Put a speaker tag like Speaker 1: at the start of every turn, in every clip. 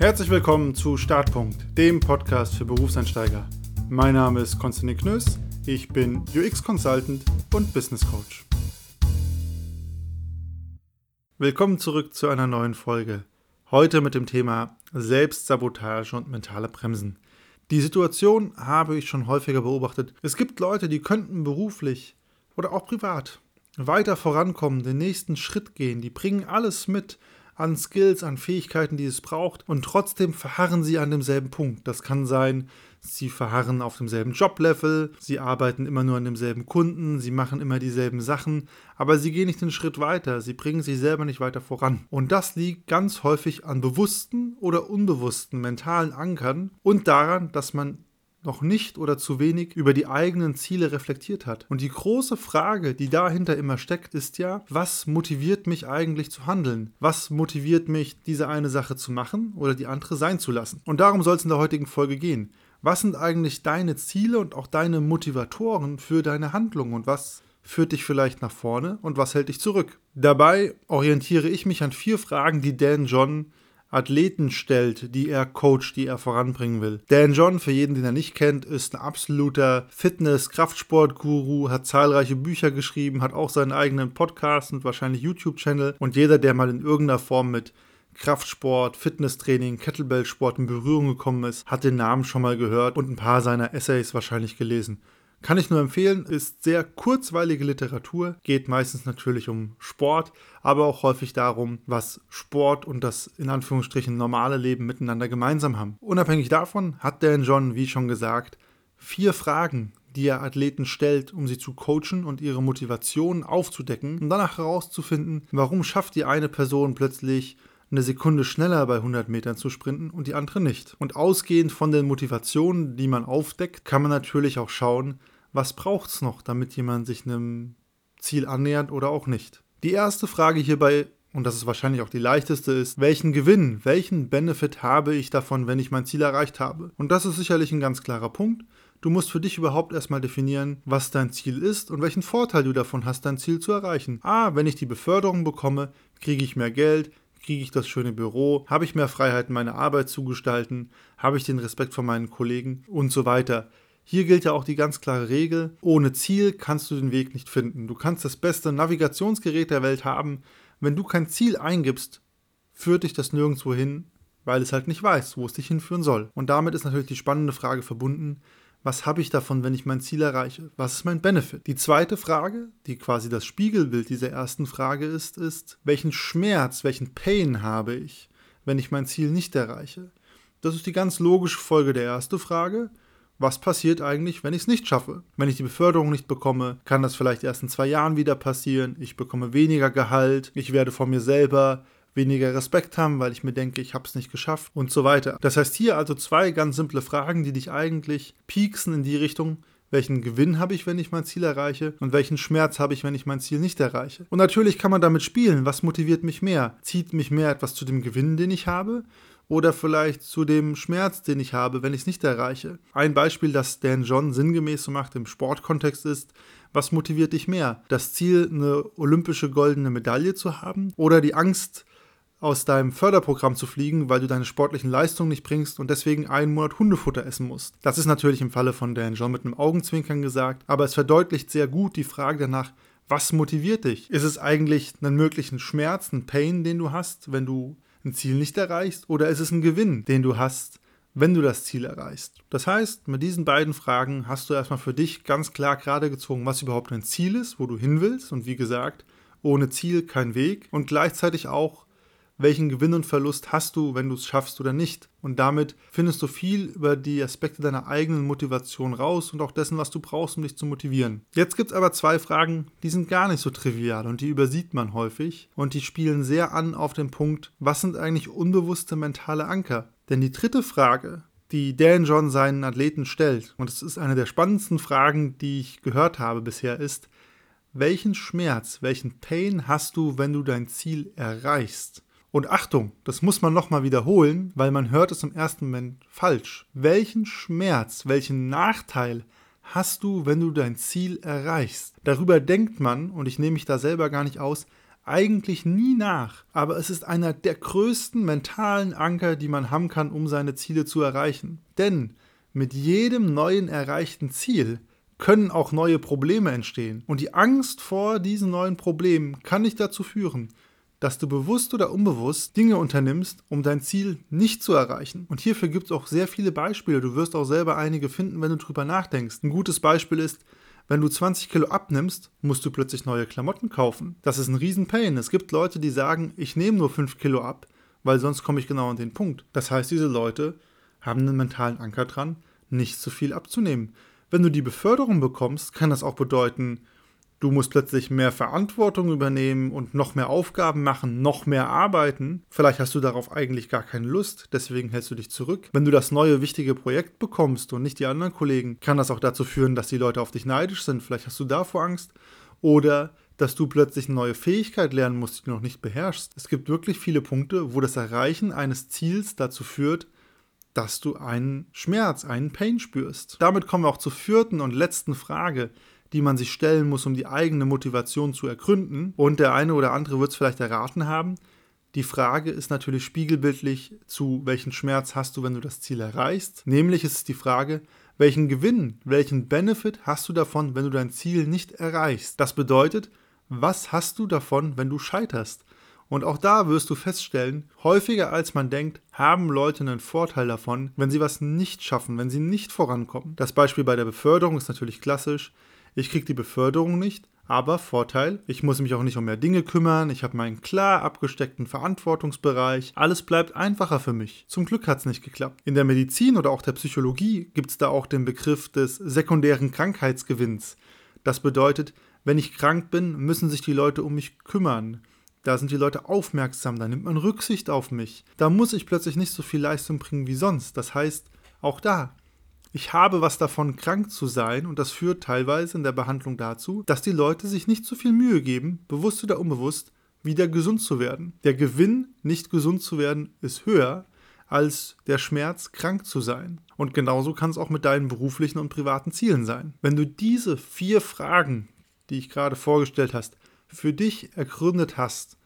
Speaker 1: Herzlich willkommen zu Startpunkt, dem Podcast für Berufseinsteiger. Mein Name ist Konstantin Knöss, ich bin UX-Consultant und Business Coach. Willkommen zurück zu einer neuen Folge. Heute mit dem Thema Selbstsabotage und mentale Bremsen. Die Situation habe ich schon häufiger beobachtet. Es gibt Leute, die könnten beruflich oder auch privat weiter vorankommen, den nächsten Schritt gehen, die bringen alles mit, an Skills, an Fähigkeiten, die es braucht und trotzdem verharren sie an demselben Punkt. Das kann sein, sie verharren auf demselben Joblevel, sie arbeiten immer nur an demselben Kunden, sie machen immer dieselben Sachen, aber sie gehen nicht einen Schritt weiter, sie bringen sich selber nicht weiter voran. Und das liegt ganz häufig an bewussten oder unbewussten mentalen Ankern und daran, dass man noch nicht oder zu wenig über die eigenen Ziele reflektiert hat. Und die große Frage, die dahinter immer steckt, ist ja, was motiviert mich eigentlich zu handeln? Was motiviert mich, diese eine Sache zu machen oder die andere sein zu lassen? Und darum soll es in der heutigen Folge gehen. Was sind eigentlich deine Ziele und auch deine Motivatoren für deine Handlung und was führt dich vielleicht nach vorne und was hält dich zurück? Dabei orientiere ich mich an vier Fragen, die Dan John Athleten stellt, die er coacht, die er voranbringen will. Dan John, für jeden, den er nicht kennt, ist ein absoluter Fitness-Kraftsport-Guru, hat zahlreiche Bücher geschrieben, hat auch seinen eigenen Podcast und wahrscheinlich YouTube-Channel. Und jeder, der mal in irgendeiner Form mit Kraftsport, Fitnesstraining, Kettlebell-Sport in Berührung gekommen ist, hat den Namen schon mal gehört und ein paar seiner Essays wahrscheinlich gelesen. Kann ich nur empfehlen, ist sehr kurzweilige Literatur, geht meistens natürlich um Sport, aber auch häufig darum, was Sport und das in Anführungsstrichen normale Leben miteinander gemeinsam haben. Unabhängig davon hat Dan John, wie schon gesagt, vier Fragen, die er Athleten stellt, um sie zu coachen und ihre Motivation aufzudecken und danach herauszufinden, warum schafft die eine Person plötzlich eine Sekunde schneller bei 100 Metern zu sprinten und die andere nicht. Und ausgehend von den Motivationen, die man aufdeckt, kann man natürlich auch schauen, was braucht es noch, damit jemand sich einem Ziel annähert oder auch nicht. Die erste Frage hierbei, und das ist wahrscheinlich auch die leichteste, ist, welchen Gewinn, welchen Benefit habe ich davon, wenn ich mein Ziel erreicht habe? Und das ist sicherlich ein ganz klarer Punkt. Du musst für dich überhaupt erstmal definieren, was dein Ziel ist und welchen Vorteil du davon hast, dein Ziel zu erreichen. Ah, wenn ich die Beförderung bekomme, kriege ich mehr Geld, kriege ich das schöne Büro, habe ich mehr Freiheit, meine Arbeit zu gestalten, habe ich den Respekt von meinen Kollegen und so weiter. Hier gilt ja auch die ganz klare Regel, ohne Ziel kannst du den Weg nicht finden. Du kannst das beste Navigationsgerät der Welt haben, wenn du kein Ziel eingibst, führt dich das nirgendwo hin, weil es halt nicht weiß, wo es dich hinführen soll. Und damit ist natürlich die spannende Frage verbunden, was habe ich davon, wenn ich mein Ziel erreiche? Was ist mein Benefit? Die zweite Frage, die quasi das Spiegelbild dieser ersten Frage ist, ist, welchen Schmerz, welchen Pain habe ich, wenn ich mein Ziel nicht erreiche? Das ist die ganz logische Folge der ersten Frage was passiert eigentlich, wenn ich es nicht schaffe? Wenn ich die Beförderung nicht bekomme, kann das vielleicht erst in zwei Jahren wieder passieren. Ich bekomme weniger Gehalt, ich werde von mir selber weniger Respekt haben, weil ich mir denke, ich habe es nicht geschafft und so weiter. Das heißt hier also zwei ganz simple Fragen, die dich eigentlich pieksen in die Richtung, welchen Gewinn habe ich, wenn ich mein Ziel erreiche und welchen Schmerz habe ich, wenn ich mein Ziel nicht erreiche. Und natürlich kann man damit spielen, was motiviert mich mehr? Zieht mich mehr etwas zu dem Gewinn, den ich habe? Oder vielleicht zu dem Schmerz, den ich habe, wenn ich es nicht erreiche. Ein Beispiel, das Dan John sinngemäß so macht im Sportkontext ist, was motiviert dich mehr? Das Ziel, eine olympische goldene Medaille zu haben oder die Angst, aus deinem Förderprogramm zu fliegen, weil du deine sportlichen Leistungen nicht bringst und deswegen einen Monat Hundefutter essen musst. Das ist natürlich im Falle von Dan John mit einem Augenzwinkern gesagt, aber es verdeutlicht sehr gut die Frage danach, was motiviert dich? Ist es eigentlich einen möglichen Schmerz, einen Pain, den du hast, wenn du ein Ziel nicht erreichst oder ist es ein Gewinn, den du hast, wenn du das Ziel erreichst? Das heißt, mit diesen beiden Fragen hast du erstmal für dich ganz klar gerade gezogen, was überhaupt ein Ziel ist, wo du hin willst und wie gesagt, ohne Ziel kein Weg und gleichzeitig auch welchen Gewinn und Verlust hast du, wenn du es schaffst oder nicht. Und damit findest du viel über die Aspekte deiner eigenen Motivation raus und auch dessen, was du brauchst, um dich zu motivieren. Jetzt gibt es aber zwei Fragen, die sind gar nicht so trivial und die übersieht man häufig und die spielen sehr an auf den Punkt, was sind eigentlich unbewusste mentale Anker? Denn die dritte Frage, die Dan John seinen Athleten stellt, und es ist eine der spannendsten Fragen, die ich gehört habe bisher, ist, welchen Schmerz, welchen Pain hast du, wenn du dein Ziel erreichst? Und Achtung, das muss man nochmal wiederholen, weil man hört es im ersten Moment falsch. Welchen Schmerz, welchen Nachteil hast du, wenn du dein Ziel erreichst? Darüber denkt man, und ich nehme mich da selber gar nicht aus, eigentlich nie nach, aber es ist einer der größten mentalen Anker, die man haben kann, um seine Ziele zu erreichen. Denn mit jedem neuen erreichten Ziel können auch neue Probleme entstehen. Und die Angst vor diesen neuen Problemen kann nicht dazu führen, dass du bewusst oder unbewusst Dinge unternimmst, um dein Ziel nicht zu erreichen. Und hierfür gibt es auch sehr viele Beispiele. Du wirst auch selber einige finden, wenn du drüber nachdenkst. Ein gutes Beispiel ist, wenn du 20 Kilo abnimmst, musst du plötzlich neue Klamotten kaufen. Das ist ein Riesenpain. Es gibt Leute, die sagen, ich nehme nur 5 Kilo ab, weil sonst komme ich genau an den Punkt. Das heißt, diese Leute haben einen mentalen Anker dran, nicht zu viel abzunehmen. Wenn du die Beförderung bekommst, kann das auch bedeuten, du musst plötzlich mehr Verantwortung übernehmen und noch mehr Aufgaben machen, noch mehr arbeiten. Vielleicht hast du darauf eigentlich gar keine Lust, deswegen hältst du dich zurück. Wenn du das neue wichtige Projekt bekommst und nicht die anderen Kollegen, kann das auch dazu führen, dass die Leute auf dich neidisch sind. Vielleicht hast du davor Angst. Oder dass du plötzlich eine neue Fähigkeit lernen musst, die du noch nicht beherrschst. Es gibt wirklich viele Punkte, wo das Erreichen eines Ziels dazu führt, dass du einen Schmerz, einen Pain spürst. Damit kommen wir auch zur vierten und letzten Frage, die man sich stellen muss, um die eigene Motivation zu ergründen. Und der eine oder andere wird es vielleicht erraten haben. Die Frage ist natürlich spiegelbildlich zu, welchen Schmerz hast du, wenn du das Ziel erreichst. Nämlich ist es die Frage, welchen Gewinn, welchen Benefit hast du davon, wenn du dein Ziel nicht erreichst. Das bedeutet, was hast du davon, wenn du scheiterst? Und auch da wirst du feststellen, häufiger als man denkt, haben Leute einen Vorteil davon, wenn sie was nicht schaffen, wenn sie nicht vorankommen. Das Beispiel bei der Beförderung ist natürlich klassisch. Ich kriege die Beförderung nicht, aber Vorteil, ich muss mich auch nicht um mehr Dinge kümmern, ich habe meinen klar abgesteckten Verantwortungsbereich, alles bleibt einfacher für mich. Zum Glück hat es nicht geklappt. In der Medizin oder auch der Psychologie gibt es da auch den Begriff des sekundären Krankheitsgewinns. Das bedeutet, wenn ich krank bin, müssen sich die Leute um mich kümmern. Da sind die Leute aufmerksam, da nimmt man Rücksicht auf mich. Da muss ich plötzlich nicht so viel Leistung bringen wie sonst. Das heißt, auch da, ich habe was davon, krank zu sein, und das führt teilweise in der Behandlung dazu, dass die Leute sich nicht so viel Mühe geben, bewusst oder unbewusst, wieder gesund zu werden. Der Gewinn, nicht gesund zu werden, ist höher als der Schmerz, krank zu sein. Und genauso kann es auch mit deinen beruflichen und privaten Zielen sein. Wenn du diese vier Fragen, die ich gerade vorgestellt hast, für dich ergründet hast,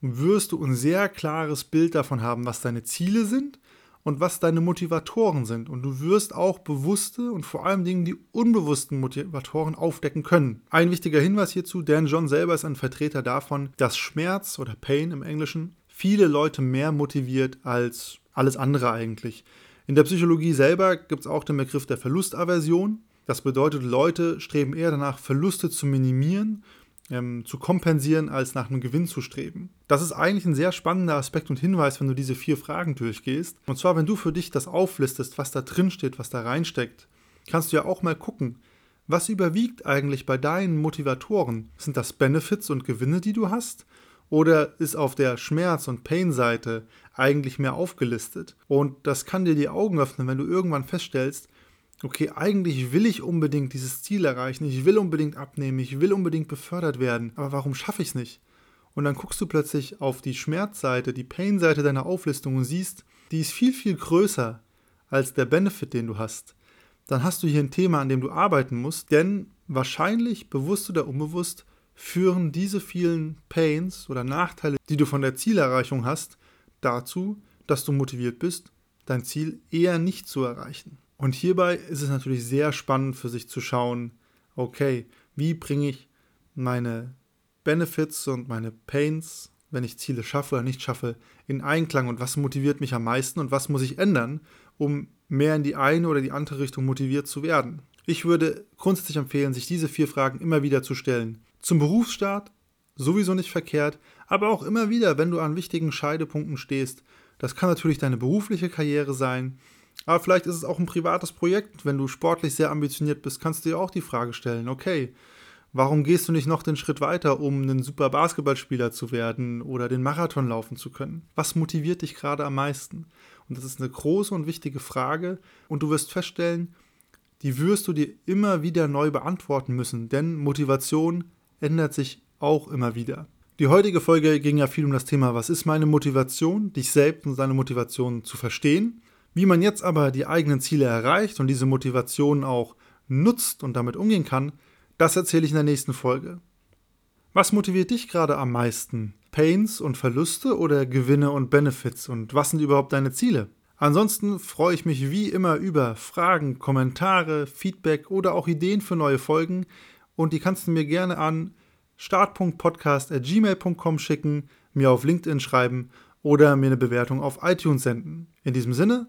Speaker 1: wirst du ein sehr klares Bild davon haben, was deine Ziele sind und was deine Motivatoren sind. Und du wirst auch bewusste und vor allem Dingen die unbewussten Motivatoren aufdecken können. Ein wichtiger Hinweis hierzu, Dan John selber ist ein Vertreter davon, dass Schmerz oder Pain im Englischen viele Leute mehr motiviert als alles andere eigentlich. In der Psychologie selber gibt es auch den Begriff der Verlustaversion. Das bedeutet, Leute streben eher danach, Verluste zu minimieren ähm, zu kompensieren, als nach einem Gewinn zu streben. Das ist eigentlich ein sehr spannender Aspekt und Hinweis, wenn du diese vier Fragen durchgehst. Und zwar, wenn du für dich das auflistest, was da drin steht, was da reinsteckt, kannst du ja auch mal gucken, was überwiegt eigentlich bei deinen Motivatoren? Sind das Benefits und Gewinne, die du hast? Oder ist auf der Schmerz- und Pain-Seite eigentlich mehr aufgelistet? Und das kann dir die Augen öffnen, wenn du irgendwann feststellst, okay, eigentlich will ich unbedingt dieses Ziel erreichen, ich will unbedingt abnehmen, ich will unbedingt befördert werden, aber warum schaffe ich es nicht? Und dann guckst du plötzlich auf die Schmerzseite, die Pain-Seite deiner Auflistung und siehst, die ist viel, viel größer als der Benefit, den du hast. Dann hast du hier ein Thema, an dem du arbeiten musst, denn wahrscheinlich, bewusst oder unbewusst, führen diese vielen Pains oder Nachteile, die du von der Zielerreichung hast, dazu, dass du motiviert bist, dein Ziel eher nicht zu erreichen. Und hierbei ist es natürlich sehr spannend für sich zu schauen, okay, wie bringe ich meine Benefits und meine Pains, wenn ich Ziele schaffe oder nicht schaffe, in Einklang und was motiviert mich am meisten und was muss ich ändern, um mehr in die eine oder die andere Richtung motiviert zu werden. Ich würde grundsätzlich empfehlen, sich diese vier Fragen immer wieder zu stellen. Zum Berufsstart sowieso nicht verkehrt, aber auch immer wieder, wenn du an wichtigen Scheidepunkten stehst. Das kann natürlich deine berufliche Karriere sein, aber vielleicht ist es auch ein privates Projekt. Wenn du sportlich sehr ambitioniert bist, kannst du dir auch die Frage stellen, okay, warum gehst du nicht noch den Schritt weiter, um ein super Basketballspieler zu werden oder den Marathon laufen zu können? Was motiviert dich gerade am meisten? Und das ist eine große und wichtige Frage und du wirst feststellen, die wirst du dir immer wieder neu beantworten müssen, denn Motivation ändert sich auch immer wieder. Die heutige Folge ging ja viel um das Thema, was ist meine Motivation, dich selbst und seine Motivation zu verstehen. Wie man jetzt aber die eigenen Ziele erreicht und diese Motivation auch nutzt und damit umgehen kann, das erzähle ich in der nächsten Folge. Was motiviert dich gerade am meisten? Pains und Verluste oder Gewinne und Benefits? Und was sind überhaupt deine Ziele? Ansonsten freue ich mich wie immer über Fragen, Kommentare, Feedback oder auch Ideen für neue Folgen und die kannst du mir gerne an start.podcast.gmail.com schicken, mir auf LinkedIn schreiben oder mir eine Bewertung auf iTunes senden. In diesem Sinne,